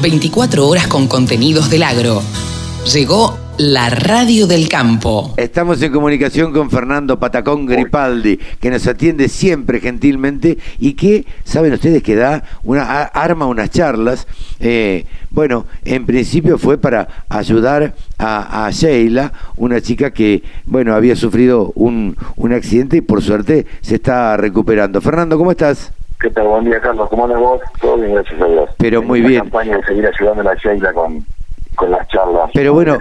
24 horas con contenidos del agro. Llegó la radio del campo. Estamos en comunicación con Fernando Patacón Gripaldi, que nos atiende siempre gentilmente y que, saben ustedes, que da una arma unas charlas. Eh, bueno, en principio fue para ayudar a, Sheila, una chica que, bueno, había sufrido un, un accidente y por suerte se está recuperando. Fernando, ¿cómo estás? ¿Qué tal? Buen día, Carlos. ¿Cómo andas vos? Todo bien, gracias a Dios. Pero muy bien. campaña de seguir ayudando a Sheila con, con las charlas. Pero bueno,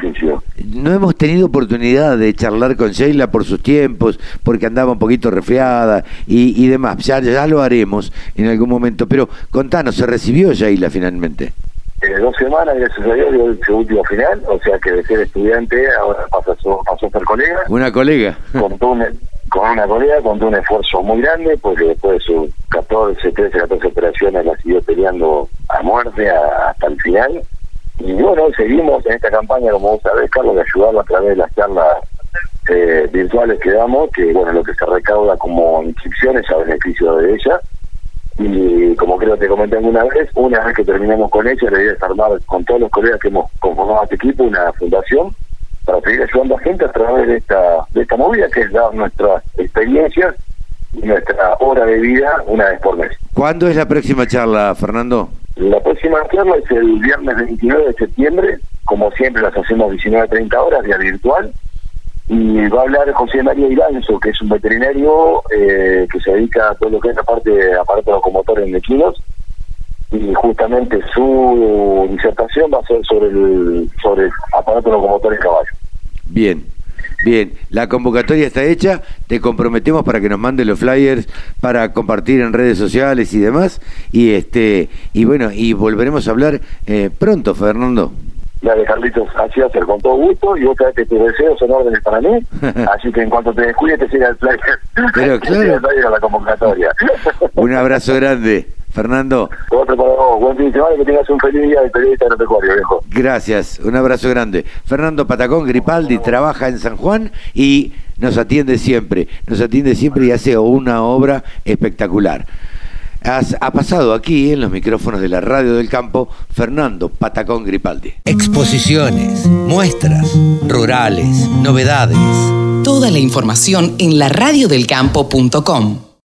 no hemos tenido oportunidad de charlar con Sheila por sus tiempos, porque andaba un poquito resfriada y, y demás. Ya, ya lo haremos en algún momento. Pero contanos, ¿se recibió Sheila finalmente? Eh, dos semanas, gracias a Dios, dio su último final, o sea que de ser estudiante ahora pasó, pasó a ser colega. Una colega. Contó un, con una colega, contó un esfuerzo muy grande, porque después de sus 14, 13, 14 operaciones la siguió peleando a muerte hasta el final y bueno, seguimos en esta campaña, como vos sabés, Carlos, de ayudarlo a través de las charlas eh, virtuales que damos, que bueno, lo que se recauda como inscripciones a beneficio de ella. Y como creo que te comenté alguna vez, una vez que terminemos con ella, la idea es armar con todos los colegas que hemos conformado este equipo una fundación para seguir ayudando a gente a través de esta, de esta movida, que es dar nuestras experiencias y nuestra hora de vida una vez por mes. ¿Cuándo es la próxima charla, Fernando? La próxima charla es el viernes 29 de septiembre, como siempre las hacemos 19 a 30 horas, vía virtual, y va a hablar José María Iranzo, que es un veterinario eh, que se dedica a todo lo que es la parte de aparatos locomotores en equinos, y justamente su disertación va a ser sobre el sobre aparato locomotor en caballo. Bien, Bien, la convocatoria está hecha, te comprometemos para que nos mande los flyers para compartir en redes sociales y demás, y este y bueno, y volveremos a hablar eh, pronto, Fernando. Dale, Carlitos, así va a ser con todo gusto y otra vez que tus deseos son órdenes para mí, así que en cuanto te descuides te siga el flyer. Pero claro. a la convocatoria. Un abrazo grande. Fernando. Para vos. Buen fin de semana y que tengas un feliz día de periodista agropecuario, viejo. Gracias. Un abrazo grande. Fernando Patacón Gripaldi trabaja en San Juan y nos atiende siempre. Nos atiende siempre y hace una obra espectacular. ha pasado aquí en los micrófonos de la radio del campo Fernando Patacón Gripaldi. Exposiciones, muestras, rurales, novedades. Toda la información en laradiodelcampo.com.